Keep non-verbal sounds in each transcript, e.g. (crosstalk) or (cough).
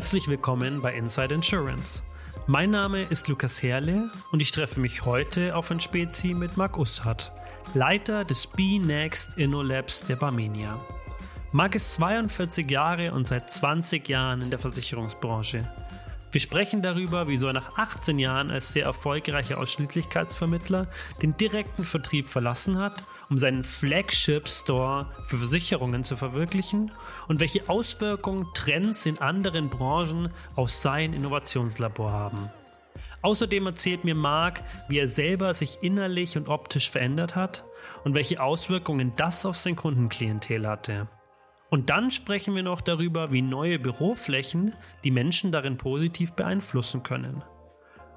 Herzlich willkommen bei Inside Insurance. Mein Name ist Lukas Herle und ich treffe mich heute auf ein Spezi mit Marc Usshardt, Leiter des B-Next InnoLabs der Barmenia. Marc ist 42 Jahre und seit 20 Jahren in der Versicherungsbranche. Wir sprechen darüber, wieso er nach 18 Jahren als sehr erfolgreicher Ausschließlichkeitsvermittler den direkten Vertrieb verlassen hat, um seinen Flagship Store für Versicherungen zu verwirklichen und welche Auswirkungen Trends in anderen Branchen auf sein Innovationslabor haben. Außerdem erzählt mir Marc, wie er selber sich innerlich und optisch verändert hat und welche Auswirkungen das auf sein Kundenklientel hatte. Und dann sprechen wir noch darüber, wie neue Büroflächen die Menschen darin positiv beeinflussen können.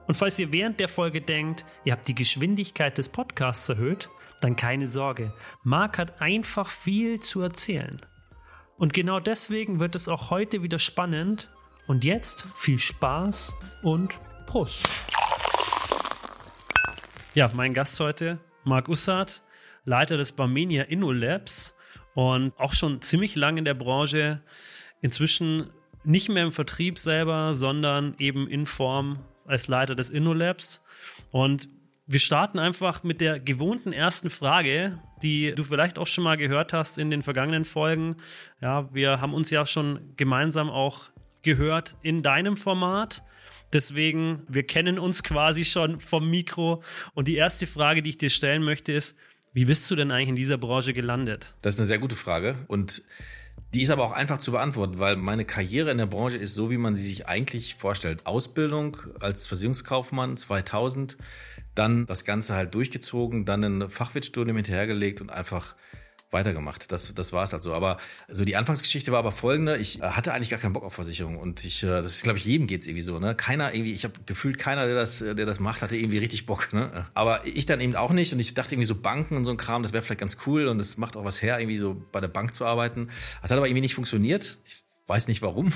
Und falls ihr während der Folge denkt, ihr habt die Geschwindigkeit des Podcasts erhöht, dann keine Sorge. Marc hat einfach viel zu erzählen. Und genau deswegen wird es auch heute wieder spannend. Und jetzt viel Spaß und Prost. Ja, mein Gast heute, Marc Ussard, Leiter des Barmenia InnoLabs und auch schon ziemlich lange in der Branche. Inzwischen nicht mehr im Vertrieb selber, sondern eben in Form als Leiter des InnoLabs. Und wir starten einfach mit der gewohnten ersten Frage, die du vielleicht auch schon mal gehört hast in den vergangenen Folgen. Ja, wir haben uns ja schon gemeinsam auch gehört in deinem Format. Deswegen, wir kennen uns quasi schon vom Mikro. Und die erste Frage, die ich dir stellen möchte, ist, wie bist du denn eigentlich in dieser Branche gelandet? Das ist eine sehr gute Frage und die ist aber auch einfach zu beantworten, weil meine Karriere in der Branche ist so, wie man sie sich eigentlich vorstellt. Ausbildung als Versicherungskaufmann 2000, dann das Ganze halt durchgezogen, dann ein Fachwirtstudium hinterhergelegt und einfach weitergemacht. Das, das war es halt so. Aber so die Anfangsgeschichte war aber folgende. Ich äh, hatte eigentlich gar keinen Bock auf Versicherung. Und ich, äh, das ist, glaube ich, jedem geht's irgendwie so. Ne? Keiner irgendwie, ich habe gefühlt keiner, der das, der das macht, hatte irgendwie richtig Bock. Ne? Aber ich dann eben auch nicht. Und ich dachte irgendwie so Banken und so ein Kram, das wäre vielleicht ganz cool und das macht auch was her, irgendwie so bei der Bank zu arbeiten. Das hat aber irgendwie nicht funktioniert. Ich Weiß nicht warum,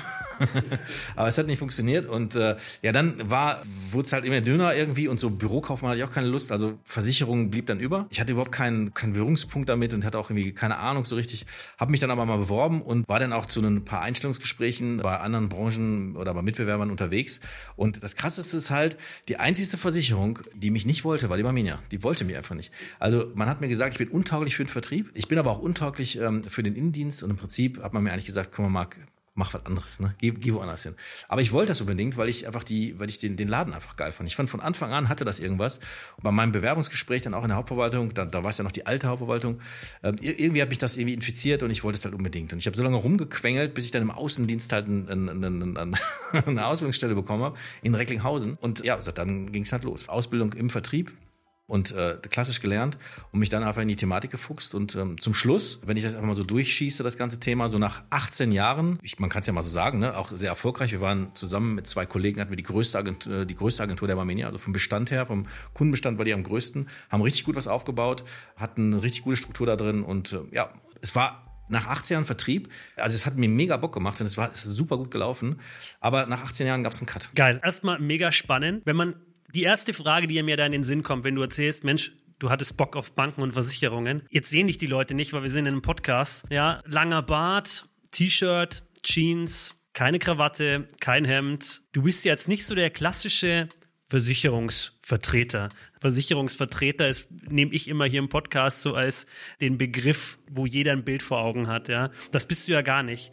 (laughs) aber es hat nicht funktioniert. Und äh, ja, dann war, wurde es halt immer dünner irgendwie und so Bürokaufmann hatte ich auch keine Lust. Also Versicherung blieb dann über. Ich hatte überhaupt keinen, keinen Berührungspunkt damit und hatte auch irgendwie keine Ahnung so richtig. Habe mich dann aber mal beworben und war dann auch zu ein paar Einstellungsgesprächen bei anderen Branchen oder bei Mitbewerbern unterwegs. Und das Krasseste ist halt, die einzigste Versicherung, die mich nicht wollte, war die Barmenia. Die wollte mich einfach nicht. Also man hat mir gesagt, ich bin untauglich für den Vertrieb. Ich bin aber auch untauglich ähm, für den Innendienst und im Prinzip hat man mir eigentlich gesagt, komm mal, Marc, mach was anderes, ne? Geh, geh woanders hin. Aber ich wollte das unbedingt, weil ich einfach die, weil ich den, den Laden einfach geil fand. Ich fand von Anfang an hatte das irgendwas. Und bei meinem Bewerbungsgespräch dann auch in der Hauptverwaltung, da, da war es ja noch die alte Hauptverwaltung, äh, irgendwie hat mich das irgendwie infiziert und ich wollte es halt unbedingt. Und ich habe so lange rumgequengelt, bis ich dann im Außendienst halt ein, ein, ein, ein, eine Ausbildungsstelle bekommen habe in Recklinghausen. Und ja, dann ging es halt los. Ausbildung im Vertrieb, und äh, klassisch gelernt und mich dann einfach in die Thematik gefuchst. Und ähm, zum Schluss, wenn ich das einfach mal so durchschieße, das ganze Thema, so nach 18 Jahren, ich, man kann es ja mal so sagen, ne, auch sehr erfolgreich. Wir waren zusammen mit zwei Kollegen, hatten wir die größte Agentur, äh, die größte Agentur der Barmenia, also vom Bestand her, vom Kundenbestand war die am größten, haben richtig gut was aufgebaut, hatten eine richtig gute Struktur da drin und äh, ja, es war nach 18 Jahren Vertrieb, also es hat mir mega Bock gemacht und es war es ist super gut gelaufen, aber nach 18 Jahren gab es einen Cut. Geil, erstmal mega spannend. Wenn man die erste Frage, die mir da in den Sinn kommt, wenn du erzählst, Mensch, du hattest Bock auf Banken und Versicherungen. Jetzt sehen dich die Leute nicht, weil wir sind in einem Podcast. Ja, langer Bart, T-Shirt, Jeans, keine Krawatte, kein Hemd. Du bist jetzt nicht so der klassische Versicherungsvertreter. Versicherungsvertreter ist, nehme ich immer hier im Podcast so als den Begriff, wo jeder ein Bild vor Augen hat, ja. Das bist du ja gar nicht.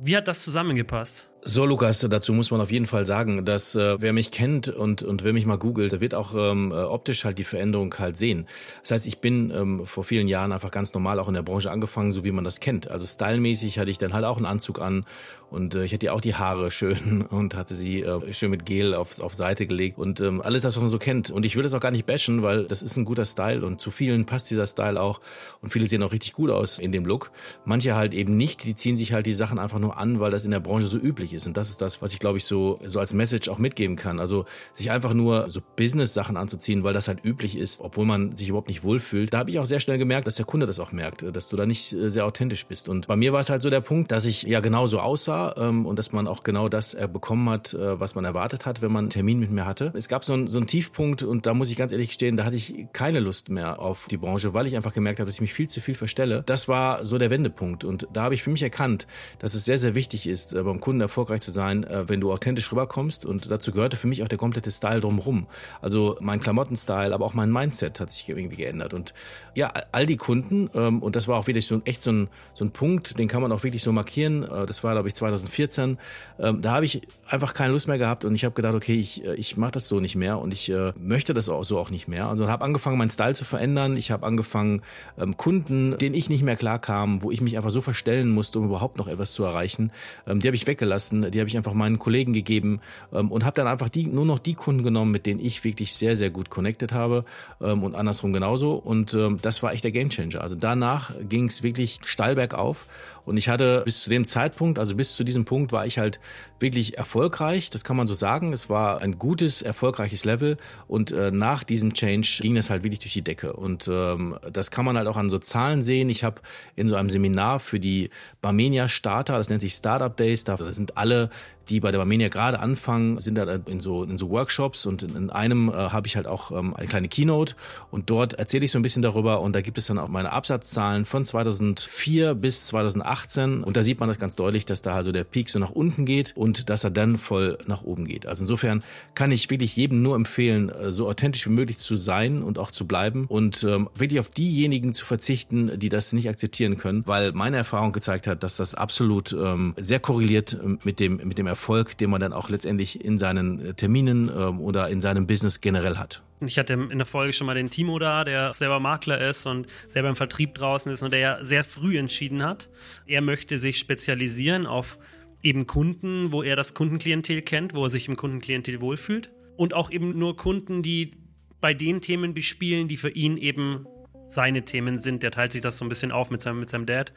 Wie hat das zusammengepasst? So, Lukas, dazu muss man auf jeden Fall sagen, dass äh, wer mich kennt und, und wer mich mal googelt, der wird auch ähm, äh, optisch halt die Veränderung halt sehen. Das heißt, ich bin ähm, vor vielen Jahren einfach ganz normal auch in der Branche angefangen, so wie man das kennt. Also stylmäßig hatte ich dann halt auch einen Anzug an und äh, ich hatte ja auch die Haare (laughs) schön und hatte sie äh, schön mit Gel auf, auf Seite gelegt und ähm, alles das, was man so kennt. Und ich will das auch gar nicht bashen, weil das ist ein guter Style und zu vielen passt dieser Style auch und viele sehen auch richtig gut aus in dem Look. Manche halt eben nicht, die ziehen sich halt die Sachen einfach nur an, weil das in der Branche so üblich ist. Und das ist das, was ich glaube ich so, so als Message auch mitgeben kann. Also sich einfach nur so Business-Sachen anzuziehen, weil das halt üblich ist, obwohl man sich überhaupt nicht wohlfühlt. Da habe ich auch sehr schnell gemerkt, dass der Kunde das auch merkt, dass du da nicht äh, sehr authentisch bist. Und bei mir war es halt so der Punkt, dass ich ja genau so aussah ähm, und dass man auch genau das äh, bekommen hat, äh, was man erwartet hat, wenn man einen Termin mit mir hatte. Es gab so, ein, so einen Tiefpunkt und da muss ich ganz ehrlich stehen, da hatte ich keine Lust mehr auf die Branche, weil ich einfach gemerkt habe, dass ich mich viel zu viel verstelle. Das war so der Wendepunkt und da habe ich für mich erkannt, dass es sehr, sehr wichtig ist, beim Kunden erfolgreich zu sein, äh, wenn du authentisch rüberkommst. Und dazu gehörte für mich auch der komplette Style drumherum. Also mein Klamottenstyle, aber auch mein Mindset hat sich irgendwie geändert. Und ja, all die Kunden, ähm, und das war auch wirklich so echt so ein, so ein Punkt, den kann man auch wirklich so markieren. Äh, das war, glaube ich, 2014. Ähm, da habe ich einfach keine Lust mehr gehabt und ich habe gedacht, okay, ich, äh, ich mache das so nicht mehr und ich möchte das auch so auch nicht mehr. Also habe angefangen, meinen Style zu verändern. Ich habe angefangen, ähm, Kunden, denen ich nicht mehr klar kam, wo ich mich einfach so verstellen musste, um überhaupt noch etwas zu erreichen, die habe ich weggelassen, die habe ich einfach meinen Kollegen gegeben ähm, und habe dann einfach die, nur noch die Kunden genommen, mit denen ich wirklich sehr, sehr gut connected habe ähm, und andersrum genauso. Und ähm, das war echt der Gamechanger. Also danach ging es wirklich steil bergauf und ich hatte bis zu dem Zeitpunkt, also bis zu diesem Punkt, war ich halt wirklich erfolgreich. Das kann man so sagen. Es war ein gutes, erfolgreiches Level. Und äh, nach diesem Change ging es halt wirklich durch die Decke. Und ähm, das kann man halt auch an so Zahlen sehen. Ich habe in so einem Seminar für die Barmenia Starter, das nennt sich Startup Days, da sind alle die bei der Barmenia gerade anfangen, sind da in so, in so Workshops und in, in einem äh, habe ich halt auch ähm, eine kleine Keynote und dort erzähle ich so ein bisschen darüber und da gibt es dann auch meine Absatzzahlen von 2004 bis 2018 und da sieht man das ganz deutlich, dass da also der Peak so nach unten geht und dass er dann voll nach oben geht. Also insofern kann ich wirklich jedem nur empfehlen, äh, so authentisch wie möglich zu sein und auch zu bleiben und ähm, wirklich auf diejenigen zu verzichten, die das nicht akzeptieren können, weil meine Erfahrung gezeigt hat, dass das absolut ähm, sehr korreliert ähm, mit dem mit dem Erfolg Erfolg, den man dann auch letztendlich in seinen äh, Terminen ähm, oder in seinem Business generell hat. Ich hatte in der Folge schon mal den Timo da, der selber Makler ist und selber im Vertrieb draußen ist und der ja sehr früh entschieden hat. Er möchte sich spezialisieren auf eben Kunden, wo er das Kundenklientel kennt, wo er sich im Kundenklientel wohlfühlt. Und auch eben nur Kunden, die bei den Themen bespielen, die für ihn eben seine Themen sind. Der teilt sich das so ein bisschen auf mit seinem, mit seinem Dad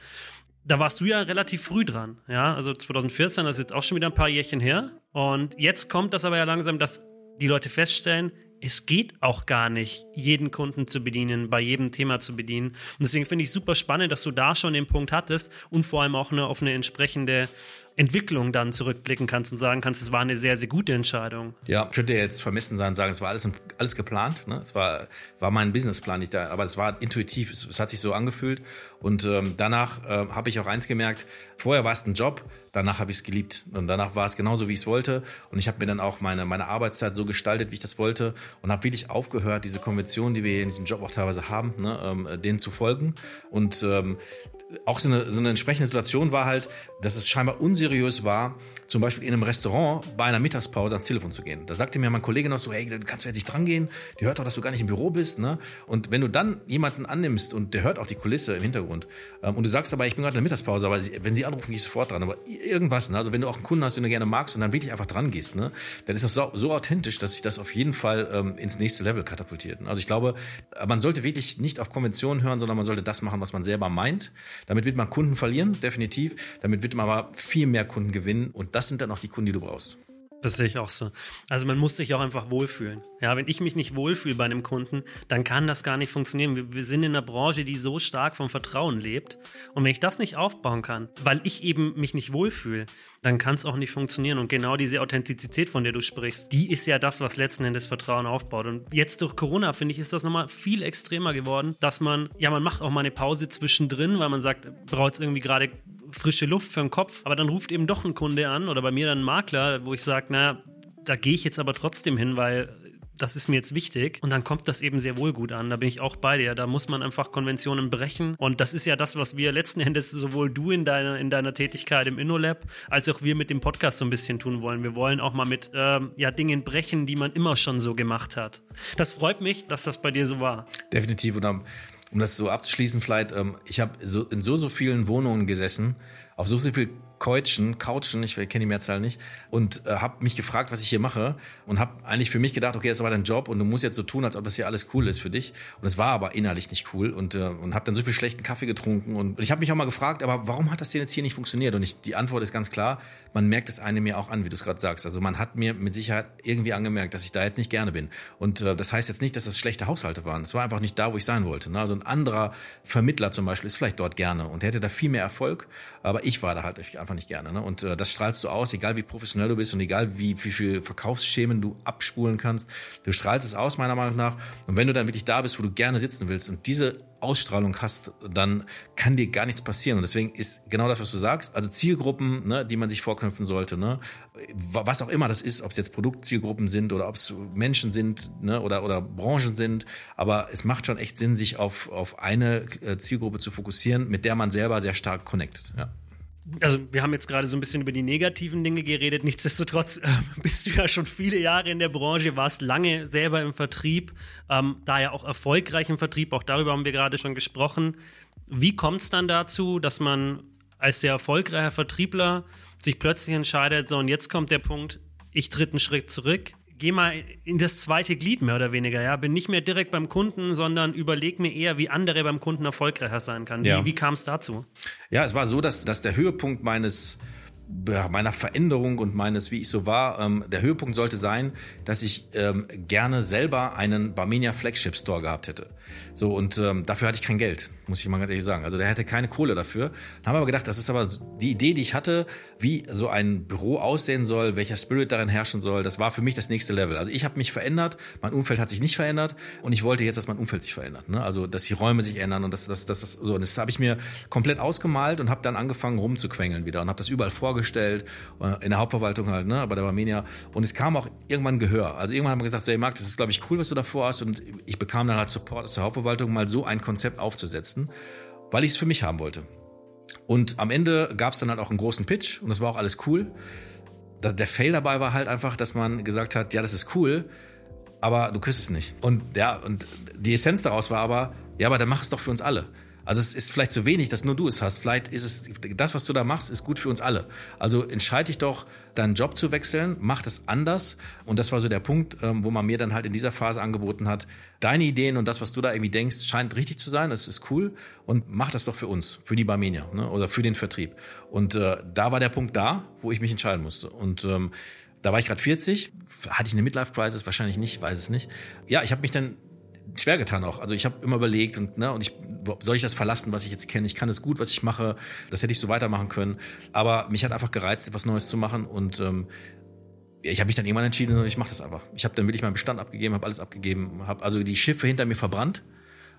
da warst du ja relativ früh dran, ja, also 2014, das ist jetzt auch schon wieder ein paar Jährchen her. Und jetzt kommt das aber ja langsam, dass die Leute feststellen, es geht auch gar nicht, jeden Kunden zu bedienen, bei jedem Thema zu bedienen. Und deswegen finde ich super spannend, dass du da schon den Punkt hattest und vor allem auch eine, auf eine entsprechende Entwicklung dann zurückblicken kannst und sagen kannst, es war eine sehr, sehr gute Entscheidung. Ja, ich könnte jetzt vermessen sein und sagen, es war alles, alles geplant. Ne? Es war, war mein Businessplan nicht da, aber es war intuitiv, es, es hat sich so angefühlt. Und ähm, danach äh, habe ich auch eins gemerkt, vorher war es ein Job, danach habe ich es geliebt. Und danach war es genauso, wie ich es wollte. Und ich habe mir dann auch meine, meine Arbeitszeit so gestaltet, wie ich das wollte. Und habe wirklich aufgehört, diese Konventionen, die wir in diesem Job auch teilweise haben, ne, ähm, denen zu folgen. Und ähm, auch so eine, so eine entsprechende Situation war halt, dass es scheinbar unseriös war, zum Beispiel in einem Restaurant bei einer Mittagspause ans Telefon zu gehen. Da sagte mir mein Kollege noch so, hey, kannst du jetzt nicht dran gehen? Die hört doch, dass du gar nicht im Büro bist. Ne? Und wenn du dann jemanden annimmst und der hört auch die Kulisse im Hintergrund ähm, und du sagst aber, ich bin gerade in der Mittagspause, aber wenn sie anrufen, gehe ich sofort dran. Aber irgendwas, ne? also wenn du auch einen Kunden hast, den du gerne magst und dann wirklich einfach dran gehst, ne? dann ist das so, so authentisch, dass sich das auf jeden Fall ähm, ins nächste Level katapultiert. Also ich glaube, man sollte wirklich nicht auf Konventionen hören, sondern man sollte das machen, was man selber meint. Damit wird man Kunden verlieren, definitiv. Damit wird man aber viel mehr Kunden gewinnen. Und das sind dann auch die Kunden, die du brauchst. Das sehe ich auch so. Also man muss sich auch einfach wohlfühlen. Ja, wenn ich mich nicht wohlfühle bei einem Kunden, dann kann das gar nicht funktionieren. Wir, wir, sind in einer Branche, die so stark vom Vertrauen lebt. Und wenn ich das nicht aufbauen kann, weil ich eben mich nicht wohlfühle, dann kann es auch nicht funktionieren. Und genau diese Authentizität, von der du sprichst, die ist ja das, was letzten Endes Vertrauen aufbaut. Und jetzt durch Corona, finde ich, ist das nochmal viel extremer geworden, dass man, ja, man macht auch mal eine Pause zwischendrin, weil man sagt, braucht es irgendwie gerade frische Luft für den Kopf, aber dann ruft eben doch ein Kunde an oder bei mir dann ein Makler, wo ich sage, na, da gehe ich jetzt aber trotzdem hin, weil das ist mir jetzt wichtig. Und dann kommt das eben sehr wohl gut an. Da bin ich auch bei dir. Da muss man einfach Konventionen brechen. Und das ist ja das, was wir letzten Endes sowohl du in deiner, in deiner Tätigkeit im InnoLab, als auch wir mit dem Podcast so ein bisschen tun wollen. Wir wollen auch mal mit ähm, ja, Dingen brechen, die man immer schon so gemacht hat. Das freut mich, dass das bei dir so war. Definitiv. Und um das so abzuschließen, vielleicht, ähm, ich habe so, in so, so vielen Wohnungen gesessen, auf so, so viel Keutschen, Couchen, ich kenne die Mehrzahl nicht, und äh, habe mich gefragt, was ich hier mache und habe eigentlich für mich gedacht, okay, das ist dein Job und du musst jetzt so tun, als ob das hier alles cool ist für dich. Und es war aber innerlich nicht cool und, äh, und habe dann so viel schlechten Kaffee getrunken und, und ich habe mich auch mal gefragt, aber warum hat das denn jetzt hier nicht funktioniert? Und ich, die Antwort ist ganz klar, man merkt es einem mir auch an, wie du es gerade sagst. Also man hat mir mit Sicherheit irgendwie angemerkt, dass ich da jetzt nicht gerne bin. Und äh, das heißt jetzt nicht, dass das schlechte Haushalte waren. Es war einfach nicht da, wo ich sein wollte. Ne? Also ein anderer Vermittler zum Beispiel ist vielleicht dort gerne und hätte da viel mehr Erfolg, aber ich war da halt einfach einfach nicht gerne. Ne? Und äh, das strahlst du aus, egal wie professionell du bist und egal wie, wie viel Verkaufsschemen du abspulen kannst. Du strahlst es aus, meiner Meinung nach. Und wenn du dann wirklich da bist, wo du gerne sitzen willst und diese Ausstrahlung hast, dann kann dir gar nichts passieren. Und deswegen ist genau das, was du sagst, also Zielgruppen, ne, die man sich vorknüpfen sollte, ne, was auch immer das ist, ob es jetzt Produktzielgruppen sind oder ob es Menschen sind ne, oder, oder Branchen sind, aber es macht schon echt Sinn, sich auf, auf eine äh, Zielgruppe zu fokussieren, mit der man selber sehr stark connectet. Ja also wir haben jetzt gerade so ein bisschen über die negativen Dinge geredet. Nichtsdestotrotz (laughs) äh, bist du ja schon viele Jahre in der Branche, warst lange selber im Vertrieb, ähm, da ja auch erfolgreich im Vertrieb. Auch darüber haben wir gerade schon gesprochen. Wie kommt es dann dazu, dass man als sehr erfolgreicher Vertriebler sich plötzlich entscheidet, so und jetzt kommt der Punkt, ich tritt einen Schritt zurück, gehe mal in das zweite Glied mehr oder weniger, ja. Bin nicht mehr direkt beim Kunden, sondern überleg mir eher, wie andere beim Kunden erfolgreicher sein kann. Wie, ja. wie kam es dazu? Ja, es war so, dass, dass der Höhepunkt meines meiner Veränderung und meines, wie ich so war, ähm, der Höhepunkt sollte sein, dass ich ähm, gerne selber einen Barmenia Flagship Store gehabt hätte. So, und ähm, dafür hatte ich kein Geld, muss ich mal ganz ehrlich sagen. Also der hätte keine Kohle dafür. Dann haben wir aber gedacht, das ist aber die Idee, die ich hatte, wie so ein Büro aussehen soll, welcher Spirit darin herrschen soll, das war für mich das nächste Level. Also ich habe mich verändert, mein Umfeld hat sich nicht verändert und ich wollte jetzt, dass mein Umfeld sich verändert. Ne? Also, dass die Räume sich ändern und das, das, das, das so. Und das habe ich mir komplett ausgemalt und habe dann angefangen rumzuquengeln wieder und habe das überall vorgestellt, äh, in der Hauptverwaltung halt, ne, bei der Barmenia. Und es kam auch irgendwann Gehör. Also irgendwann haben wir gesagt, so, hey Marc, das ist, glaube ich, cool, was du davor hast. Und ich bekam dann halt Support aus der Hauptverwaltung, mal so ein Konzept aufzusetzen, weil ich es für mich haben wollte. Und am Ende gab es dann halt auch einen großen Pitch und das war auch alles cool. Der Fail dabei war halt einfach, dass man gesagt hat, ja, das ist cool, aber du kriegst es nicht. Und ja, und die Essenz daraus war aber, ja, aber dann mach es doch für uns alle. Also es ist vielleicht zu wenig, dass nur du es hast. Vielleicht ist es, das, was du da machst, ist gut für uns alle. Also entscheide dich doch, deinen Job zu wechseln, mach das anders. Und das war so der Punkt, ähm, wo man mir dann halt in dieser Phase angeboten hat, deine Ideen und das, was du da irgendwie denkst, scheint richtig zu sein, das ist cool. Und mach das doch für uns, für die Barmenia ne? oder für den Vertrieb. Und äh, da war der Punkt da, wo ich mich entscheiden musste. Und ähm, da war ich gerade 40, hatte ich eine Midlife-Crisis? Wahrscheinlich nicht, weiß es nicht. Ja, ich habe mich dann schwer getan auch. Also ich habe immer überlegt und ne und ich soll ich das verlassen, was ich jetzt kenne? Ich kann es gut, was ich mache. Das hätte ich so weitermachen können. Aber mich hat einfach gereizt, etwas Neues zu machen und ähm, ich habe mich dann irgendwann entschieden, ich mache das einfach. Ich habe dann wirklich meinen Bestand abgegeben, habe alles abgegeben, habe also die Schiffe hinter mir verbrannt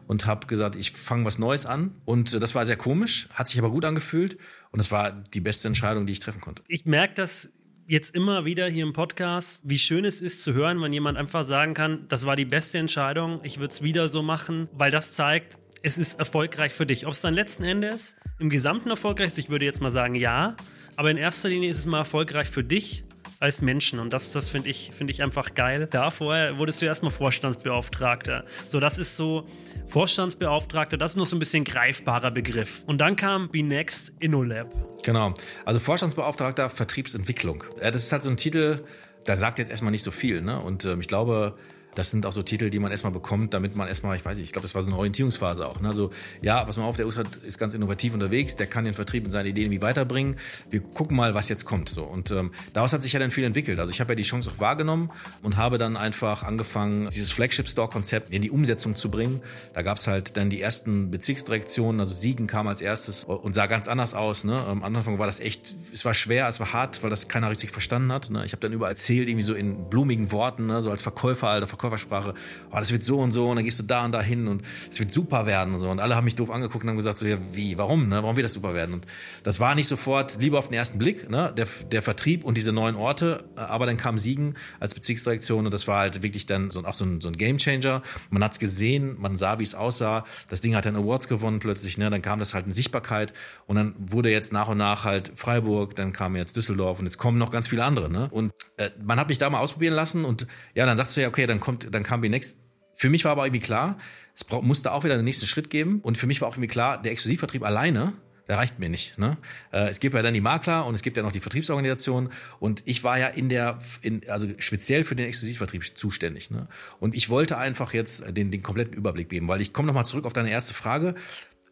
und habe gesagt, ich fange was Neues an. Und das war sehr komisch, hat sich aber gut angefühlt und das war die beste Entscheidung, die ich treffen konnte. Ich merke das jetzt immer wieder hier im Podcast, wie schön es ist zu hören, wenn jemand einfach sagen kann, das war die beste Entscheidung, ich würde es wieder so machen, weil das zeigt, es ist erfolgreich für dich. Ob es dann letzten Endes im Gesamten erfolgreich ist, ich würde jetzt mal sagen ja, aber in erster Linie ist es mal erfolgreich für dich als Menschen. Und das, das finde ich, finde ich einfach geil. Da vorher wurdest du erstmal Vorstandsbeauftragter. So, das ist so, Vorstandsbeauftragter, das ist noch so ein bisschen greifbarer Begriff. Und dann kam Be Next InnoLab. Genau. Also Vorstandsbeauftragter Vertriebsentwicklung. Das ist halt so ein Titel, da sagt jetzt erstmal nicht so viel. Ne? Und ähm, ich glaube, das sind auch so Titel, die man erstmal bekommt, damit man erstmal, ich weiß nicht, ich glaube, das war so eine Orientierungsphase auch. Ne? Also, ja, pass mal auf, der USAT ist ganz innovativ unterwegs, der kann den Vertrieb und seine Ideen irgendwie weiterbringen. Wir gucken mal, was jetzt kommt. So. Und ähm, daraus hat sich ja dann viel entwickelt. Also ich habe ja die Chance auch wahrgenommen und habe dann einfach angefangen, dieses Flagship-Store-Konzept in die Umsetzung zu bringen. Da gab es halt dann die ersten Bezirksdirektionen, also Siegen kam als erstes und sah ganz anders aus. Ne? Am Anfang war das echt, es war schwer, es war hart, weil das keiner richtig verstanden hat. Ne? Ich habe dann überall erzählt, irgendwie so in blumigen Worten, ne? so als Verkäufer, alter Verkäufer Verkäufersprache, oh, das wird so und so und dann gehst du da und da hin und es wird super werden und so. Und alle haben mich doof angeguckt und haben gesagt, so, ja, wie, warum, ne? Warum wird das super werden? Und das war nicht sofort Liebe auf den ersten Blick, ne? Der, der Vertrieb und diese neuen Orte, aber dann kam Siegen als Bezirksdirektion und das war halt wirklich dann so, auch so ein, so ein Gamechanger. Man hat es gesehen, man sah, wie es aussah. Das Ding hat dann Awards gewonnen plötzlich, ne? Dann kam das halt in Sichtbarkeit und dann wurde jetzt nach und nach halt Freiburg, dann kam jetzt Düsseldorf und jetzt kommen noch ganz viele andere, ne? Und äh, man hat mich da mal ausprobieren lassen und ja, dann sagst du ja, okay, dann kommt, dann kam B-Next. Für mich war aber irgendwie klar, es musste auch wieder den nächsten Schritt geben und für mich war auch irgendwie klar, der Exklusivvertrieb alleine, der reicht mir nicht. Ne? Äh, es gibt ja dann die Makler und es gibt ja noch die Vertriebsorganisation und ich war ja in der, in, also speziell für den Exklusivvertrieb zuständig. Ne? Und ich wollte einfach jetzt den, den kompletten Überblick geben, weil ich komme nochmal zurück auf deine erste Frage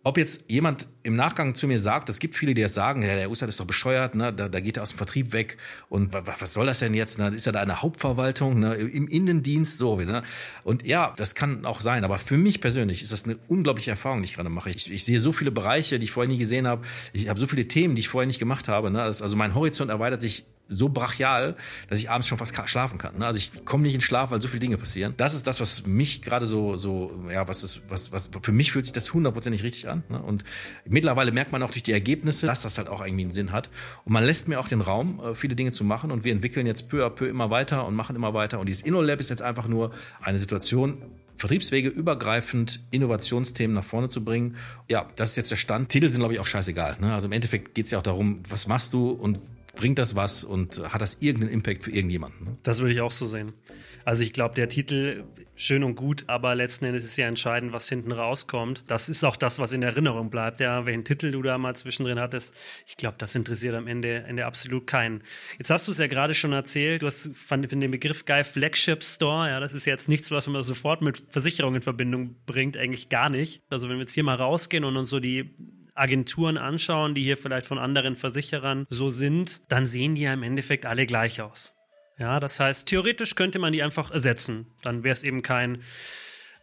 ob jetzt jemand im Nachgang zu mir sagt, es gibt viele, die das sagen, ja, der Ussat ist doch bescheuert, ne? da, da geht er aus dem Vertrieb weg und was soll das denn jetzt? Ne? Ist ja da eine Hauptverwaltung ne? im Innendienst so. Ne? Und ja, das kann auch sein, aber für mich persönlich ist das eine unglaubliche Erfahrung, die ich gerade mache. Ich, ich sehe so viele Bereiche, die ich vorher nie gesehen habe. Ich habe so viele Themen, die ich vorher nicht gemacht habe. Ne? Das, also mein Horizont erweitert sich so brachial, dass ich abends schon fast schlafen kann. Ne? Also ich komme nicht in Schlaf, weil so viele Dinge passieren. Das ist das, was mich gerade so, so, ja, was ist, was, was, für mich fühlt sich das hundertprozentig richtig an. Ne? Und mittlerweile merkt man auch durch die Ergebnisse, dass das halt auch irgendwie einen Sinn hat. Und man lässt mir auch den Raum, äh, viele Dinge zu machen. Und wir entwickeln jetzt peu à peu immer weiter und machen immer weiter. Und dieses InnoLab ist jetzt einfach nur eine Situation, Vertriebswege übergreifend Innovationsthemen nach vorne zu bringen. Ja, das ist jetzt der Stand. Titel sind, glaube ich, auch scheißegal. Ne? Also im Endeffekt geht es ja auch darum, was machst du und bringt das was und hat das irgendeinen Impact für irgendjemanden? Ne? Das würde ich auch so sehen. Also ich glaube, der Titel schön und gut, aber letzten Endes ist ja entscheidend, was hinten rauskommt. Das ist auch das, was in Erinnerung bleibt. Ja, welchen Titel du da mal zwischendrin hattest, ich glaube, das interessiert am Ende, Ende absolut keinen. Jetzt hast du es ja gerade schon erzählt, du hast von den Begriff Guy Flagship Store, ja, das ist jetzt nichts, was man sofort mit Versicherung in Verbindung bringt, eigentlich gar nicht. Also wenn wir jetzt hier mal rausgehen und uns so die Agenturen anschauen, die hier vielleicht von anderen Versicherern so sind, dann sehen die ja im Endeffekt alle gleich aus. Ja, das heißt, theoretisch könnte man die einfach ersetzen. Dann wäre es eben kein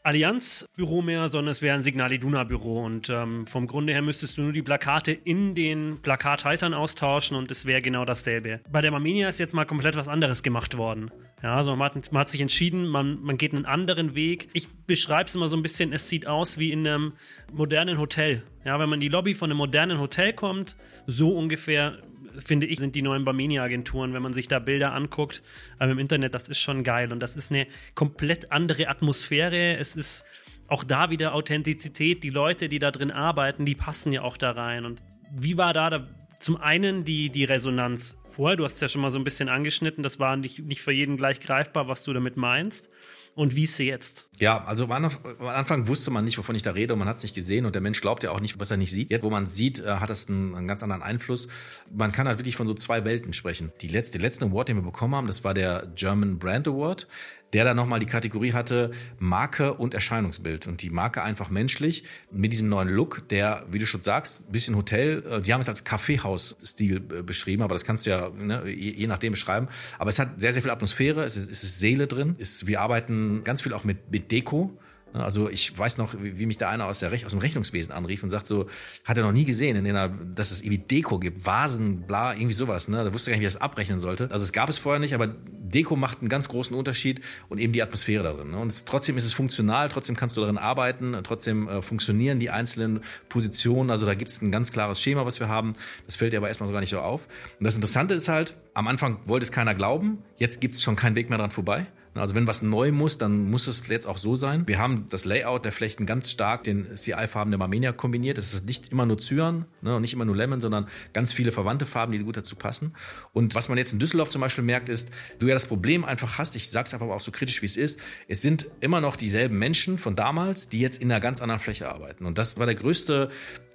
Allianz-Büro mehr, sondern es wäre ein Signal Iduna-Büro. Und ähm, vom Grunde her müsstest du nur die Plakate in den Plakathaltern austauschen und es wäre genau dasselbe. Bei der Maminia ist jetzt mal komplett was anderes gemacht worden. Ja, also man hat, man hat sich entschieden, man, man geht einen anderen Weg. Ich beschreibe es immer so ein bisschen, es sieht aus wie in einem modernen Hotel. Ja, wenn man in die Lobby von einem modernen Hotel kommt, so ungefähr finde ich, sind die neuen Barmenia-Agenturen, wenn man sich da Bilder anguckt ähm, im Internet, das ist schon geil. Und das ist eine komplett andere Atmosphäre. Es ist auch da wieder Authentizität. Die Leute, die da drin arbeiten, die passen ja auch da rein. Und wie war da, da zum einen die, die Resonanz vorher? Du hast es ja schon mal so ein bisschen angeschnitten. Das war nicht, nicht für jeden gleich greifbar, was du damit meinst und wie ist sie jetzt? Ja, also am Anfang wusste man nicht, wovon ich da rede und man hat es nicht gesehen und der Mensch glaubt ja auch nicht, was er nicht sieht. Jetzt, wo man sieht, äh, hat das einen, einen, ganz anderen Einfluss. Man kann halt wirklich von so zwei Welten sprechen. Die letzte, den letzten Award, den wir bekommen haben, das war der German Brand Award der dann nochmal die Kategorie hatte Marke und Erscheinungsbild. Und die Marke einfach menschlich mit diesem neuen Look, der, wie du schon sagst, bisschen Hotel, äh, die haben es als Kaffeehaus-Stil äh, beschrieben, aber das kannst du ja ne, je, je, nachdem beschreiben. Aber es hat sehr, sehr viel Atmosphäre, es ist, es ist Seele drin, es, wir arbeiten ganz viel auch mit, mit Deko. Ne, also ich weiß noch, wie mich da einer aus, der Rech aus dem Rechnungswesen anrief und sagt so, hat er noch nie gesehen, in der, dass es irgendwie Deko gibt, Vasen, bla, irgendwie sowas. Ne? Da wusste gar nicht, wie er das abrechnen sollte. Also es gab es vorher nicht, aber Deko macht einen ganz großen Unterschied und eben die Atmosphäre darin. Ne? Und es, trotzdem ist es funktional, trotzdem kannst du darin arbeiten, trotzdem äh, funktionieren die einzelnen Positionen. Also da gibt es ein ganz klares Schema, was wir haben. Das fällt dir aber erstmal so gar nicht so auf. Und das Interessante ist halt, am Anfang wollte es keiner glauben, jetzt gibt es schon keinen Weg mehr dran vorbei. Also wenn was neu muss, dann muss es jetzt auch so sein. Wir haben das Layout der Flechten ganz stark den CI-Farben der Marmenia kombiniert. Es ist nicht immer nur Cyan ne, und nicht immer nur Lemon, sondern ganz viele verwandte Farben, die gut dazu passen. Und was man jetzt in Düsseldorf zum Beispiel merkt, ist, du ja das Problem einfach hast, ich sag's einfach auch so kritisch, wie es ist, es sind immer noch dieselben Menschen von damals, die jetzt in einer ganz anderen Fläche arbeiten. Und das war der größte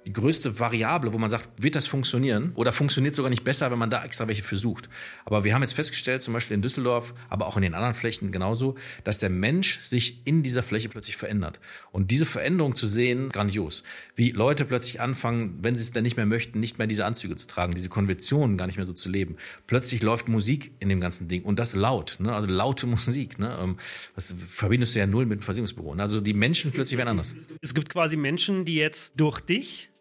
die größte Variable, wo man sagt, wird das funktionieren? Oder funktioniert sogar nicht besser, wenn man da extra welche für sucht? Aber wir haben jetzt festgestellt, zum Beispiel in Düsseldorf, aber auch in den anderen Flächen genauso, dass der Mensch sich in dieser Fläche plötzlich verändert. Und diese Veränderung zu sehen, grandios. Wie Leute plötzlich anfangen, wenn sie es dann nicht mehr möchten, nicht mehr diese Anzüge zu tragen, diese Konventionen gar nicht mehr so zu leben. Plötzlich läuft Musik in dem ganzen Ding und das laut, ne? also laute (laughs) Musik. Ne? Ähm, das verbindest du ja null mit dem Versicherungsbüro. Ne? Also die Menschen plötzlich werden anders. Es gibt quasi Menschen, die jetzt durch dich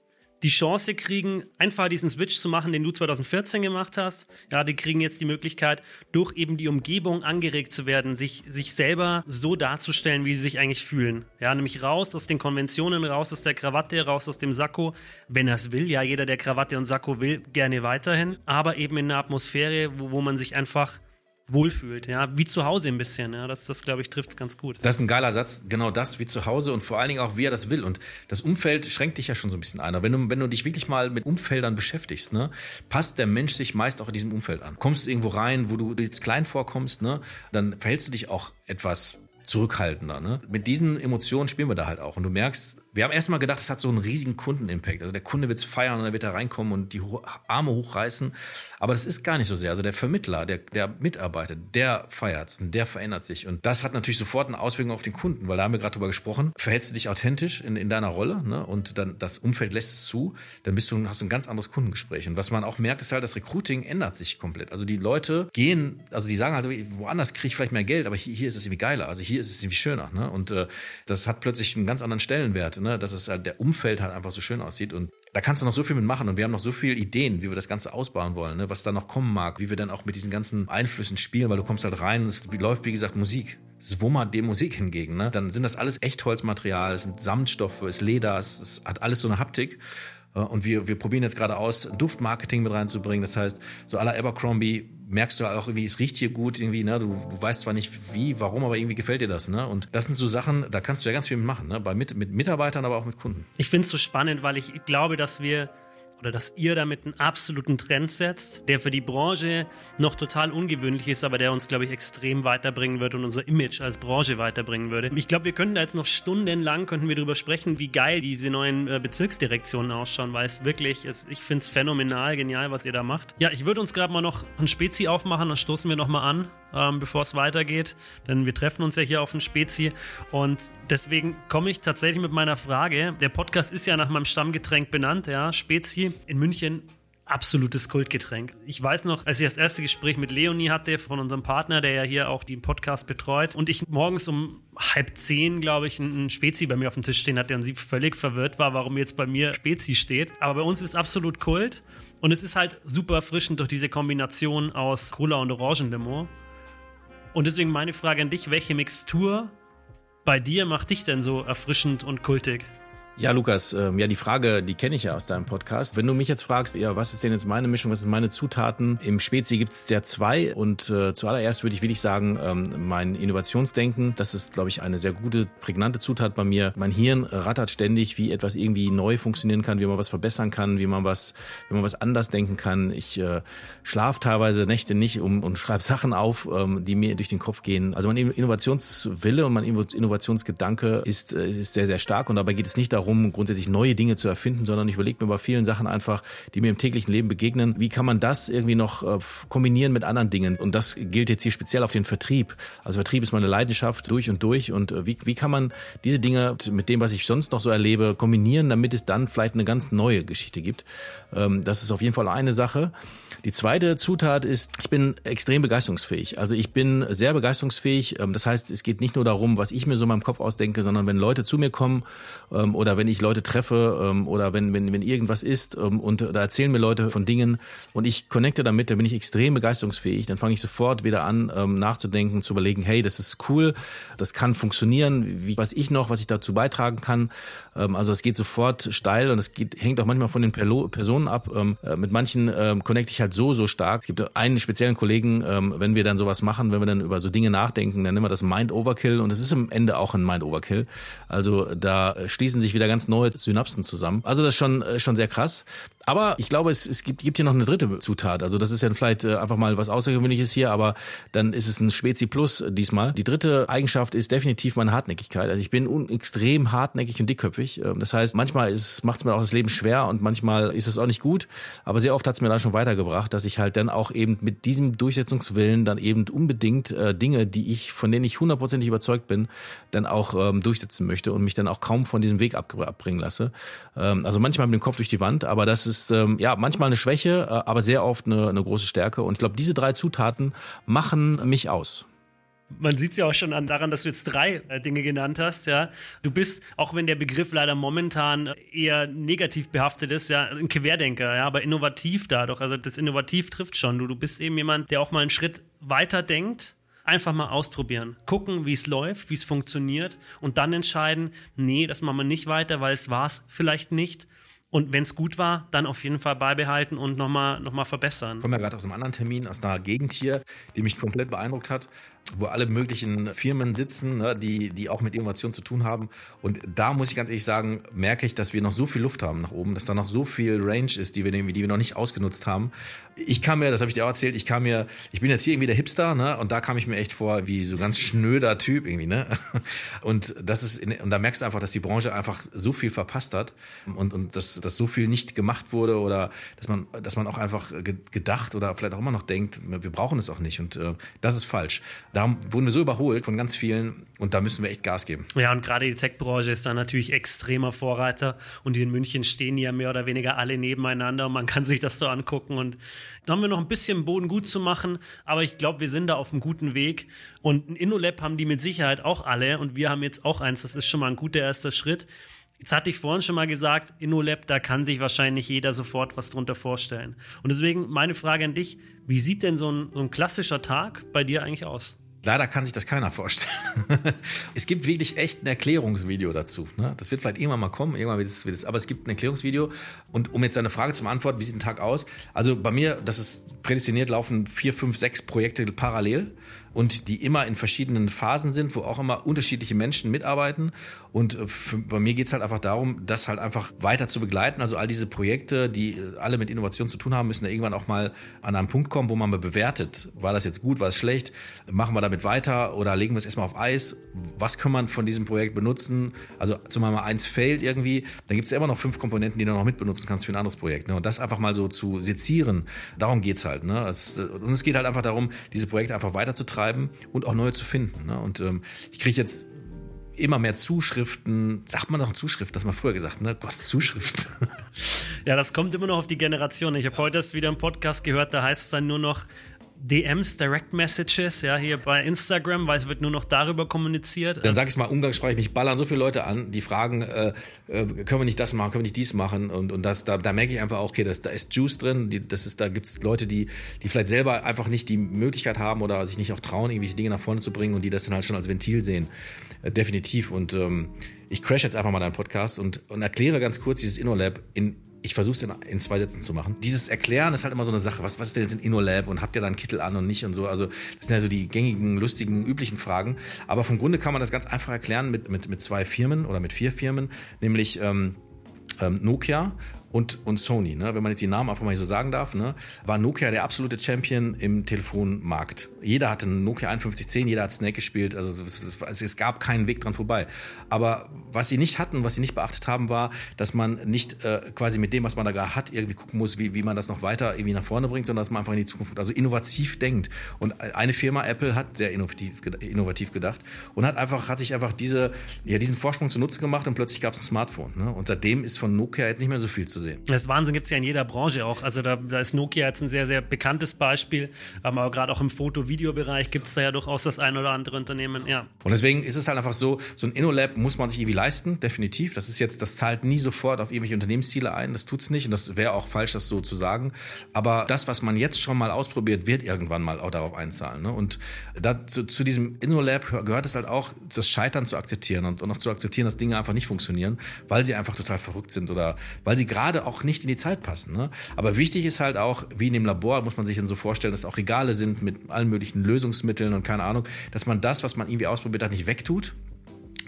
die Chance kriegen, einfach diesen Switch zu machen, den du 2014 gemacht hast. Ja, die kriegen jetzt die Möglichkeit, durch eben die Umgebung angeregt zu werden, sich, sich selber so darzustellen, wie sie sich eigentlich fühlen. Ja, nämlich raus aus den Konventionen, raus aus der Krawatte, raus aus dem Sakko, wenn er es will. Ja, jeder, der Krawatte und Sakko will, gerne weiterhin. Aber eben in einer Atmosphäre, wo, wo man sich einfach wohlfühlt, ja, wie zu Hause ein bisschen, ja, das, das glaube ich, trifft es ganz gut. Das ist ein geiler Satz, genau das, wie zu Hause und vor allen Dingen auch, wie er das will und das Umfeld schränkt dich ja schon so ein bisschen ein, wenn du, wenn du dich wirklich mal mit Umfeldern beschäftigst, ne, passt der Mensch sich meist auch in diesem Umfeld an. Kommst du irgendwo rein, wo du jetzt klein vorkommst, ne, dann verhältst du dich auch etwas zurückhaltender. Ne? Mit diesen Emotionen spielen wir da halt auch. Und du merkst, wir haben erstmal gedacht, es hat so einen riesigen Kundenimpact. Also der Kunde wird es feiern und er wird da reinkommen und die Arme hochreißen. Aber das ist gar nicht so sehr. Also der Vermittler, der, der Mitarbeiter, der feiert's und der verändert sich. Und das hat natürlich sofort eine Auswirkung auf den Kunden, weil da haben wir gerade drüber gesprochen. Verhältst du dich authentisch in, in deiner Rolle ne? und dann das Umfeld lässt es zu, dann bist du, hast du ein ganz anderes Kundengespräch. Und was man auch merkt, ist halt, das Recruiting ändert sich komplett. Also die Leute gehen, also die sagen halt, woanders kriege ich vielleicht mehr Geld, aber hier, hier ist es irgendwie geiler. Also hier ist es irgendwie schöner. Ne? Und äh, das hat plötzlich einen ganz anderen Stellenwert ne, dass es halt der Umfeld halt einfach so schön aussieht. Und da kannst du noch so viel mitmachen. Und wir haben noch so viele Ideen, wie wir das Ganze ausbauen wollen, ne, was da noch kommen mag, wie wir dann auch mit diesen ganzen Einflüssen spielen, weil du kommst halt rein, es läuft, wie gesagt, Musik. Es wummert dem Musik hingegen. Ne? Dann sind das alles Echtholzmaterial, es sind Samtstoffe, es ist Leder, es, es hat alles so eine Haptik. Äh, und wir, wir probieren jetzt gerade aus, Duftmarketing mit reinzubringen. Das heißt, so aller Abercrombie merkst du auch irgendwie, es riecht hier gut irgendwie, ne? Du, du weißt zwar nicht wie, warum, aber irgendwie gefällt dir das, ne? Und das sind so Sachen, da kannst du ja ganz viel mitmachen, ne? Bei mit, mit Mitarbeitern, aber auch mit Kunden. Ich finde es so spannend, weil ich glaube, dass wir oder dass ihr damit einen absoluten Trend setzt, der für die Branche noch total ungewöhnlich ist, aber der uns, glaube ich, extrem weiterbringen wird und unser Image als Branche weiterbringen würde. Ich glaube, wir könnten da jetzt noch stundenlang könnten wir darüber sprechen, wie geil diese neuen äh, Bezirksdirektionen ausschauen, weil es wirklich, ist, ich finde es phänomenal, genial, was ihr da macht. Ja, ich würde uns gerade mal noch ein Spezi aufmachen, dann stoßen wir nochmal an ähm, bevor es weitergeht. Denn wir treffen uns ja hier auf dem Spezi. Und deswegen komme ich tatsächlich mit meiner Frage. Der Podcast ist ja nach meinem Stammgetränk benannt, ja, Spezi in München absolutes Kultgetränk. Ich weiß noch, als ich das erste Gespräch mit Leonie hatte, von unserem Partner, der ja hier auch den Podcast betreut, und ich morgens um halb zehn, glaube ich, einen Spezi bei mir auf dem Tisch stehen hatte und sie völlig verwirrt war, warum jetzt bei mir Spezi steht. Aber bei uns ist absolut Kult. Und es ist halt super erfrischend durch diese Kombination aus Cola und Orangendemo. Und deswegen meine Frage an dich, welche Mixtur bei dir macht dich denn so erfrischend und kultig? Ja, Lukas, ähm, ja, die Frage, die kenne ich ja aus deinem Podcast. Wenn du mich jetzt fragst, ja, was ist denn jetzt meine Mischung, was sind meine Zutaten? Im Spezi gibt es ja zwei und äh, zuallererst würde ich wirklich sagen, ähm, mein Innovationsdenken, das ist, glaube ich, eine sehr gute, prägnante Zutat bei mir. Mein Hirn rattert ständig, wie etwas irgendwie neu funktionieren kann, wie man was verbessern kann, wie man was, wie man was anders denken kann. Ich äh, schlafe teilweise Nächte nicht um, und schreibe Sachen auf, ähm, die mir durch den Kopf gehen. Also mein Innovationswille und mein Innovationsgedanke ist, äh, ist sehr, sehr stark und dabei geht es nicht darum, darum, grundsätzlich neue Dinge zu erfinden, sondern ich überlege mir bei vielen Sachen einfach, die mir im täglichen Leben begegnen, wie kann man das irgendwie noch äh, kombinieren mit anderen Dingen? Und das gilt jetzt hier speziell auf den Vertrieb. Also Vertrieb ist meine Leidenschaft durch und durch. Und äh, wie, wie kann man diese Dinge mit dem, was ich sonst noch so erlebe, kombinieren, damit es dann vielleicht eine ganz neue Geschichte gibt? Ähm, das ist auf jeden Fall eine Sache. Die zweite Zutat ist, ich bin extrem begeisterungsfähig. Also ich bin sehr begeisterungsfähig. Ähm, das heißt, es geht nicht nur darum, was ich mir so in meinem Kopf ausdenke, sondern wenn Leute zu mir kommen ähm, oder wenn ich Leute treffe ähm, oder wenn, wenn, wenn irgendwas ist und da erzählen mir Leute von Dingen und ich connecte damit, dann bin ich extrem begeisterungsfähig. Dann fange ich sofort wieder an, nachzudenken, zu überlegen, hey, das ist cool, das kann funktionieren, wie, was ich noch, was ich dazu beitragen kann. Also es geht sofort steil und es hängt auch manchmal von den Personen ab. Äh, mit manchen connecte ich halt so, so stark. Es gibt einen speziellen Kollegen, ähm, wenn wir dann sowas machen, wenn wir dann über so Dinge nachdenken, dann nennen wir das Mind Overkill und es ist am Ende auch ein Mind Overkill. Also da schließen sich wieder ganz neue Synapsen zusammen. Also das ist schon, äh, schon sehr krass. Aber ich glaube, es, es gibt, gibt hier noch eine dritte Zutat. Also das ist ja vielleicht äh, einfach mal was Außergewöhnliches hier, aber dann ist es ein Spezi Plus diesmal. Die dritte Eigenschaft ist definitiv meine Hartnäckigkeit. Also ich bin extrem hartnäckig und dickköpfig. Ähm, das heißt, manchmal macht es mir auch das Leben schwer und manchmal ist es auch nicht gut. Aber sehr oft hat es mir dann schon weitergebracht, dass ich halt dann auch eben mit diesem Durchsetzungswillen dann eben unbedingt äh, Dinge, die ich, von denen ich hundertprozentig überzeugt bin, dann auch ähm, durchsetzen möchte und mich dann auch kaum von diesem Weg abbringen lasse. Ähm, also manchmal mit dem Kopf durch die Wand, aber das ist ist ähm, ja manchmal eine Schwäche, äh, aber sehr oft eine, eine große Stärke. Und ich glaube, diese drei Zutaten machen mich aus man sieht es ja auch schon an, daran, dass du jetzt drei äh, Dinge genannt hast, ja. Du bist, auch wenn der Begriff leider momentan eher negativ behaftet ist, ja, ein Querdenker, ja, aber innovativ dadurch. Also das Innovativ trifft schon. Du, du bist eben jemand, der auch mal einen Schritt weiter denkt. Einfach mal ausprobieren. Gucken, wie es läuft, wie es funktioniert und dann entscheiden, nee, das machen wir nicht weiter, weil es war es vielleicht nicht Und wenn es gut war, dann auf jeden Fall beibehalten und nochmal noch mal verbessern. Ich komme ja gerade aus einem anderen Termin, aus einer Gegend hier, die mich komplett beeindruckt hat wo alle möglichen Firmen sitzen, ne, die, die auch mit Innovation zu tun haben. Und da muss ich ganz ehrlich sagen, merke ich, dass wir noch so viel Luft haben nach oben, dass da noch so viel Range ist, die wir, die wir noch nicht ausgenutzt haben. Ich kam mir, das habe ich dir auch erzählt, ich kam mir, ich bin jetzt hier irgendwie der Hipster, ne, und da kam ich mir echt vor wie so ganz schnöder Typ irgendwie, ne. (laughs) Und das ist, in, und da merkst du einfach, dass die Branche einfach so viel verpasst hat und, und dass, dass so viel nicht gemacht wurde oder dass man, dass man auch einfach gedacht oder vielleicht auch immer noch denkt, wir brauchen es auch nicht und äh, das ist falsch. Da wurden wir so überholt von ganz vielen und da müssen wir echt Gas geben. Ja, und gerade die Tech-Branche ist da natürlich extremer Vorreiter und in München stehen ja mehr oder weniger alle nebeneinander und man kann sich das so angucken und da haben wir noch ein bisschen Boden gut zu machen, aber ich glaube, wir sind da auf einem guten Weg und ein InnoLab haben die mit Sicherheit auch alle und wir haben jetzt auch eins, das ist schon mal ein guter erster Schritt. Jetzt hatte ich vorhin schon mal gesagt, InnoLab, da kann sich wahrscheinlich jeder sofort was drunter vorstellen. Und deswegen meine Frage an dich, wie sieht denn so ein, so ein klassischer Tag bei dir eigentlich aus? Leider kann sich das keiner vorstellen. (laughs) es gibt wirklich echt ein Erklärungsvideo dazu. Ne? Das wird vielleicht irgendwann mal kommen, irgendwann wird es, wird es, aber es gibt ein Erklärungsvideo. Und um jetzt deine Frage zu beantworten, wie sieht ein Tag aus? Also bei mir, das ist prädestiniert, laufen vier, fünf, sechs Projekte parallel und die immer in verschiedenen Phasen sind, wo auch immer unterschiedliche Menschen mitarbeiten. Und äh, für, bei mir geht es halt einfach darum, das halt einfach weiter zu begleiten. Also all diese Projekte, die äh, alle mit Innovation zu tun haben, müssen ja irgendwann auch mal an einen Punkt kommen, wo man mal bewertet, war das jetzt gut, war es schlecht, machen wir damit weiter oder legen wir es erstmal auf Eis, was kann man von diesem Projekt benutzen? Also zumal mal eins fehlt irgendwie, dann gibt es ja immer noch fünf Komponenten, die du noch mitbenutzen kannst für ein anderes Projekt. Ne? Und das einfach mal so zu sezieren, darum geht es halt. Ne? Es, und es geht halt einfach darum, diese Projekte einfach weiterzutreiben schreiben und auch neue zu finden. Ne? Und ähm, ich kriege jetzt immer mehr Zuschriften, sagt man doch Zuschrift, das haben wir früher gesagt, ne? Gott, Zuschrift. Ja, das kommt immer noch auf die Generation. Ich habe heute erst wieder einen Podcast gehört, da heißt es dann nur noch, DMs, Direct Messages, ja, hier bei Instagram, weil es wird nur noch darüber kommuniziert. Dann sag ich mal umgangssprachlich, mich ballern so viele Leute an, die fragen, äh, äh, können wir nicht das machen, können wir nicht dies machen und, und das, da, da merke ich einfach auch, okay, das, da ist Juice drin, die, das ist, da gibt es Leute, die, die vielleicht selber einfach nicht die Möglichkeit haben oder sich nicht auch trauen, irgendwelche Dinge nach vorne zu bringen und die das dann halt schon als Ventil sehen. Äh, definitiv und ähm, ich crash jetzt einfach mal deinen Podcast und, und erkläre ganz kurz dieses InnoLab in ich versuche es in, in, zwei Sätzen zu machen. Dieses Erklären ist halt immer so eine Sache. Was, was ist denn jetzt ein InnoLab und habt ihr da einen Kittel an und nicht und so? Also, das sind ja so die gängigen, lustigen, üblichen Fragen. Aber vom Grunde kann man das ganz einfach erklären mit, mit, mit zwei Firmen oder mit vier Firmen, nämlich ähm, ähm, Nokia und, und Sony, ne? wenn man jetzt die Namen einfach mal so sagen darf, ne? war Nokia der absolute Champion im Telefonmarkt. Jeder hatte einen Nokia 5110, jeder hat Snake gespielt, also es, es, es, gab keinen Weg dran vorbei. Aber was sie nicht hatten, was sie nicht beachtet haben, war, dass man nicht äh, quasi mit dem, was man da hat, irgendwie gucken muss, wie, wie man das noch weiter irgendwie nach vorne bringt, sondern dass man einfach in die Zukunft, also innovativ denkt. Und eine Firma, Apple, hat sehr innovativ, innovativ gedacht und hat einfach, hat sich einfach diese, ja, diesen Vorsprung zunutze gemacht und plötzlich gab es ein Smartphone. Ne? Und seitdem ist von Nokia jetzt nicht mehr so viel zu sehen. Das Wahnsinn gibt es ja in jeder Branche auch. Also da, da, ist Nokia jetzt ein sehr, sehr bekanntes Beispiel. Aber gerade auch im Foto-Video-Bereich gibt es da ja durchaus das ein oder andere Unternehmen, ja. Und deswegen ist es halt einfach so, so ein InnoLab muss man sich irgendwie leisten, definitiv. Das ist jetzt, das zahlt nie sofort auf irgendwelche Unternehmensziele ein. Das tut es nicht. Und das wäre auch falsch, das so zu sagen. Aber das, was man jetzt schon mal ausprobiert, wird irgendwann mal auch darauf einzahlen. Ne? Und da, zu, zu diesem InnoLab gehört es halt auch, das Scheitern zu akzeptieren und, und auch zu akzeptieren, dass Dinge einfach nicht funktionieren, weil sie einfach total verrückt sind oder weil sie gerade auch nicht in die Zeit passen. Ne? Aber wichtig ist halt auch, wie in dem Labor, muss man sich dann so vorstellen, dass auch Regale sind mit allen möglichen Lösungsmitteln und keine Ahnung, dass man das, was man irgendwie ausprobiert hat, nicht wegtut,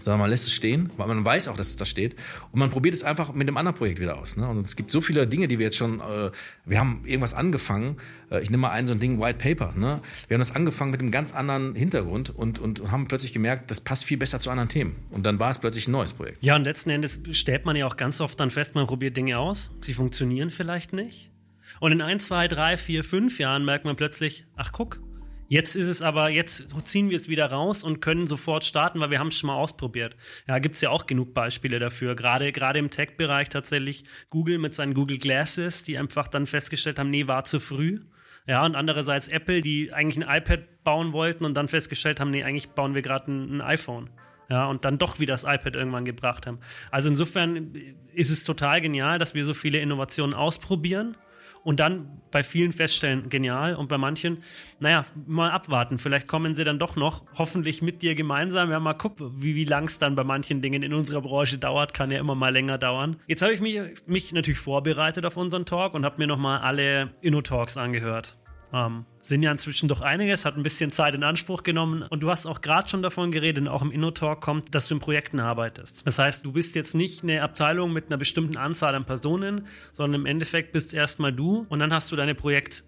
sondern man lässt es stehen, weil man weiß auch, dass es da steht. Und man probiert es einfach mit einem anderen Projekt wieder aus. Ne? Und es gibt so viele Dinge, die wir jetzt schon, äh, wir haben irgendwas angefangen. Äh, ich nehme mal ein so ein Ding White Paper. Ne? Wir haben das angefangen mit einem ganz anderen Hintergrund und, und, und haben plötzlich gemerkt, das passt viel besser zu anderen Themen. Und dann war es plötzlich ein neues Projekt. Ja, und letzten Endes stellt man ja auch ganz oft dann fest, man probiert Dinge aus, sie funktionieren vielleicht nicht. Und in ein, zwei, drei, vier, fünf Jahren merkt man plötzlich, ach guck, Jetzt ist es aber, jetzt ziehen wir es wieder raus und können sofort starten, weil wir haben es schon mal ausprobiert. Ja, gibt es ja auch genug Beispiele dafür. Gerade, gerade im Tech-Bereich tatsächlich Google mit seinen Google Glasses, die einfach dann festgestellt haben, nee, war zu früh. Ja, und andererseits Apple, die eigentlich ein iPad bauen wollten und dann festgestellt haben, nee, eigentlich bauen wir gerade ein, ein iPhone. Ja, und dann doch wieder das iPad irgendwann gebracht haben. Also insofern ist es total genial, dass wir so viele Innovationen ausprobieren und dann bei vielen feststellen, genial und bei manchen, naja, mal abwarten, vielleicht kommen sie dann doch noch, hoffentlich mit dir gemeinsam, ja, mal gucken, wie, wie lang es dann bei manchen Dingen in unserer Branche dauert, kann ja immer mal länger dauern. Jetzt habe ich mich, mich natürlich vorbereitet auf unseren Talk und habe mir nochmal alle Inno-Talks angehört. Ähm, sind ja inzwischen doch einiges, hat ein bisschen Zeit in Anspruch genommen. Und du hast auch gerade schon davon geredet, auch im InnoTalk kommt, dass du in Projekten arbeitest. Das heißt, du bist jetzt nicht eine Abteilung mit einer bestimmten Anzahl an Personen, sondern im Endeffekt bist erstmal du und dann hast du deine Projekt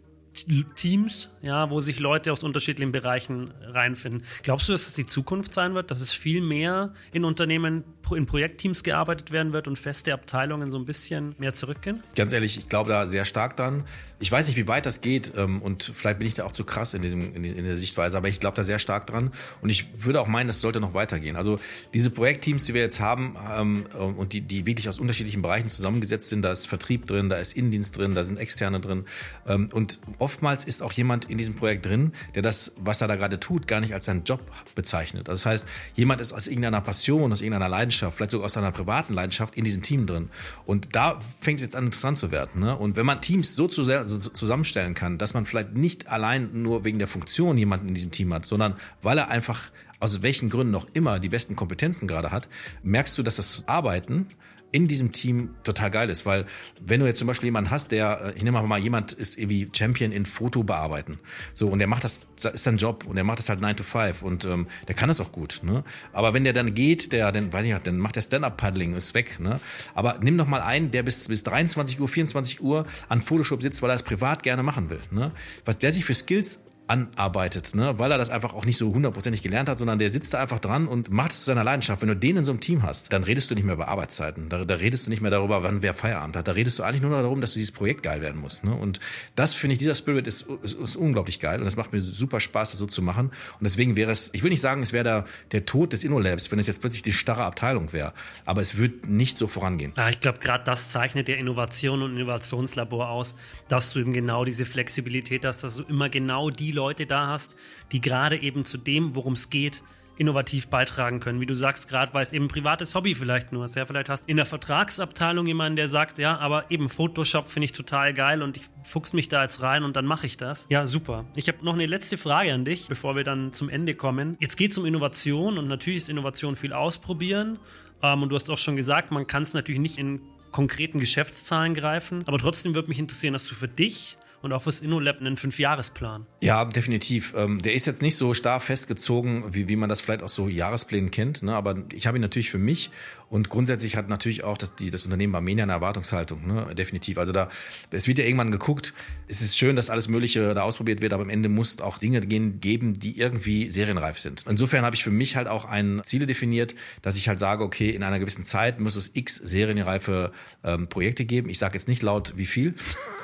Teams, ja, wo sich Leute aus unterschiedlichen Bereichen reinfinden. Glaubst du, dass es die Zukunft sein wird, dass es viel mehr in Unternehmen in Projektteams gearbeitet werden wird und feste Abteilungen so ein bisschen mehr zurückgehen? Ganz ehrlich, ich glaube da sehr stark dran. Ich weiß nicht, wie weit das geht ähm, und vielleicht bin ich da auch zu krass in, diesem, in der Sichtweise, aber ich glaube da sehr stark dran und ich würde auch meinen, es sollte noch weitergehen. Also diese Projektteams, die wir jetzt haben ähm, und die, die wirklich aus unterschiedlichen Bereichen zusammengesetzt sind, da ist Vertrieb drin, da ist Innendienst drin, da sind Externe drin ähm, und oftmals ist auch jemand in diesem Projekt drin, der das, was er da gerade tut, gar nicht als seinen Job bezeichnet. Also das heißt, jemand ist aus irgendeiner Passion, aus irgendeiner Leidenschaft, vielleicht sogar aus einer privaten Leidenschaft in diesem Team drin. Und da fängt es jetzt an, interessant zu werden. Ne? Und wenn man Teams so zusammenstellen kann, dass man vielleicht nicht allein nur wegen der Funktion jemanden in diesem Team hat, sondern weil er einfach aus welchen Gründen noch immer die besten Kompetenzen gerade hat, merkst du, dass das Arbeiten in diesem Team total geil ist, weil wenn du jetzt zum Beispiel jemanden hast, der, äh, ich nehme mal jemand ist irgendwie Champion in Foto bearbeiten, so und der macht das, ist sein Job und der macht das halt 9 to 5 und ähm, der kann das auch gut, ne? Aber wenn der dann geht, der, dann weiß ich nicht, dann macht der Stand-up-Paddling, ist weg, ne? Aber nimm doch mal einen, der bis bis 23 Uhr, 24 Uhr an Photoshop sitzt, weil er es privat gerne machen will, ne? Was der sich für Skills anarbeitet, ne? weil er das einfach auch nicht so hundertprozentig gelernt hat, sondern der sitzt da einfach dran und macht es zu seiner Leidenschaft. Wenn du den in so einem Team hast, dann redest du nicht mehr über Arbeitszeiten, da, da redest du nicht mehr darüber, wann wer Feierabend hat, da redest du eigentlich nur noch darum, dass du dieses Projekt geil werden musst. Ne? Und das finde ich, dieser Spirit ist, ist, ist, unglaublich geil und das macht mir super Spaß, das so zu machen. Und deswegen wäre es, ich will nicht sagen, es wäre der, der Tod des InnoLabs, wenn es jetzt plötzlich die starre Abteilung wäre, aber es wird nicht so vorangehen. Ich glaube, gerade das zeichnet der Innovation und Innovationslabor aus, dass du eben genau diese Flexibilität hast, dass du immer genau die Leute da hast, die gerade eben zu dem, worum es geht, innovativ beitragen können. Wie du sagst, gerade weil es eben ein privates Hobby vielleicht nur ist. Ja, vielleicht hast in der Vertragsabteilung jemanden, der sagt, ja, aber eben Photoshop finde ich total geil und ich fuchs mich da jetzt rein und dann mache ich das. Ja, super. Ich habe noch eine letzte Frage an dich, bevor wir dann zum Ende kommen. Jetzt geht es um Innovation und natürlich ist Innovation viel ausprobieren. Ähm, und du hast auch schon gesagt, man kann es natürlich nicht in konkreten Geschäftszahlen greifen, aber trotzdem würde mich interessieren, dass du für dich und auch fürs InnoLab einen Fünfjahresplan. Ja, definitiv. Ähm, der ist jetzt nicht so starr festgezogen, wie, wie man das vielleicht aus so Jahresplänen kennt, ne? aber ich habe ihn natürlich für mich und grundsätzlich hat natürlich auch das, die, das Unternehmen Armenia eine Erwartungshaltung, ne? definitiv. Also da, es wird ja irgendwann geguckt, es ist schön, dass alles Mögliche da ausprobiert wird, aber am Ende muss auch Dinge geben, die irgendwie serienreif sind. Insofern habe ich für mich halt auch ein Ziele definiert, dass ich halt sage, okay, in einer gewissen Zeit muss es x serienreife ähm, Projekte geben. Ich sage jetzt nicht laut, wie viel,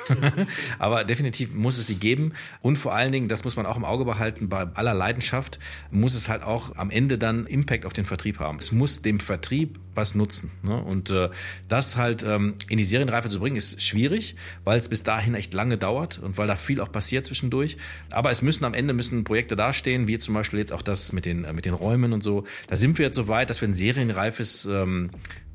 (laughs) aber definitiv muss es sie geben. Und vor allen Dingen, das muss man auch im Auge behalten, bei aller Leidenschaft muss es halt auch am Ende dann Impact auf den Vertrieb haben. Es muss dem Vertrieb was nutzen. Ne? Und äh, das halt ähm, in die Serienreife zu bringen, ist schwierig, weil es bis dahin echt lange dauert und weil da viel auch passiert zwischendurch. Aber es müssen am Ende müssen Projekte dastehen, wie zum Beispiel jetzt auch das mit den, äh, mit den Räumen und so. Da sind wir jetzt so weit, dass wir ein serienreifes ähm,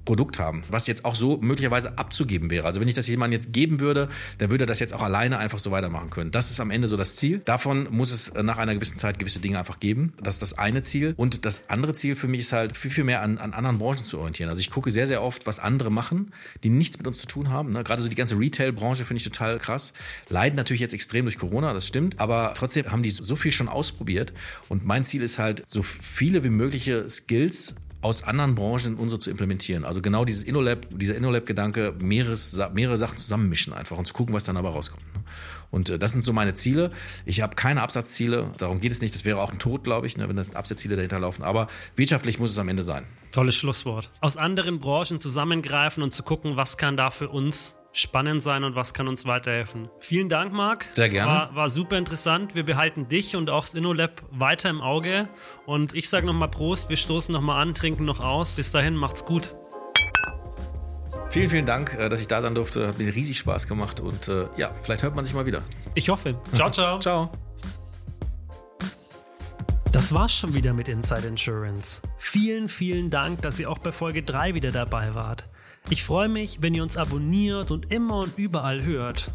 Produkt haben, was jetzt auch so möglicherweise abzugeben wäre. Also wenn ich das jemandem jetzt geben würde, dann würde er das jetzt auch alleine einfach so weitermachen können. Das ist am Ende so das Ziel. Davon muss es nach einer gewissen Zeit gewisse Dinge einfach geben. Das ist das eine Ziel. Und das andere Ziel für mich ist halt viel, viel mehr an, an anderen Branchen zu orientieren. Also ich gucke sehr, sehr oft, was andere machen, die nichts mit uns zu tun haben. Ne? Gerade so die ganze Retail-Branche finde ich total krass. Leiden natürlich jetzt extrem durch Corona, das stimmt. Aber trotzdem haben die so viel schon ausprobiert. Und mein Ziel ist halt, so viele wie mögliche Skills aus anderen Branchen in unsere zu implementieren. Also genau dieses InnoLab, dieser InnoLab-Gedanke, mehrere, Sachen zusammenmischen einfach und zu gucken, was dann aber rauskommt. Ne? Und äh, das sind so meine Ziele. Ich habe keine Absatzziele, darum geht es nicht. Das wäre auch ein Tod, glaube ich, ne, wenn das Absatzziele dahinter laufen. Aber wirtschaftlich muss es am Ende sein. Tolles Schlusswort. Aus anderen Branchen zusammengreifen und zu gucken, was kann da für uns spannend sein und was kann uns weiterhelfen. Vielen Dank, Marc. Sehr gerne. War, war super interessant. Wir behalten dich und auch das InnoLab weiter im Auge. Und ich sage nochmal Prost, wir stoßen nochmal an, trinken noch aus. Bis dahin, macht's gut. Vielen, vielen Dank, äh, dass ich da sein durfte. Hat mir riesig Spaß gemacht und äh, ja, vielleicht hört man sich mal wieder. Ich hoffe. Ciao, ciao. (laughs) ciao. Das war's schon wieder mit Inside Insurance. Vielen, vielen Dank, dass ihr auch bei Folge 3 wieder dabei wart. Ich freue mich, wenn ihr uns abonniert und immer und überall hört.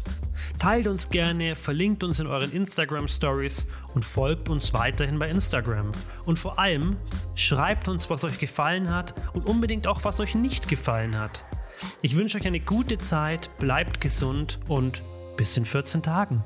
Teilt uns gerne, verlinkt uns in euren Instagram Stories und folgt uns weiterhin bei Instagram. Und vor allem schreibt uns, was euch gefallen hat und unbedingt auch, was euch nicht gefallen hat. Ich wünsche euch eine gute Zeit, bleibt gesund und bis in 14 Tagen.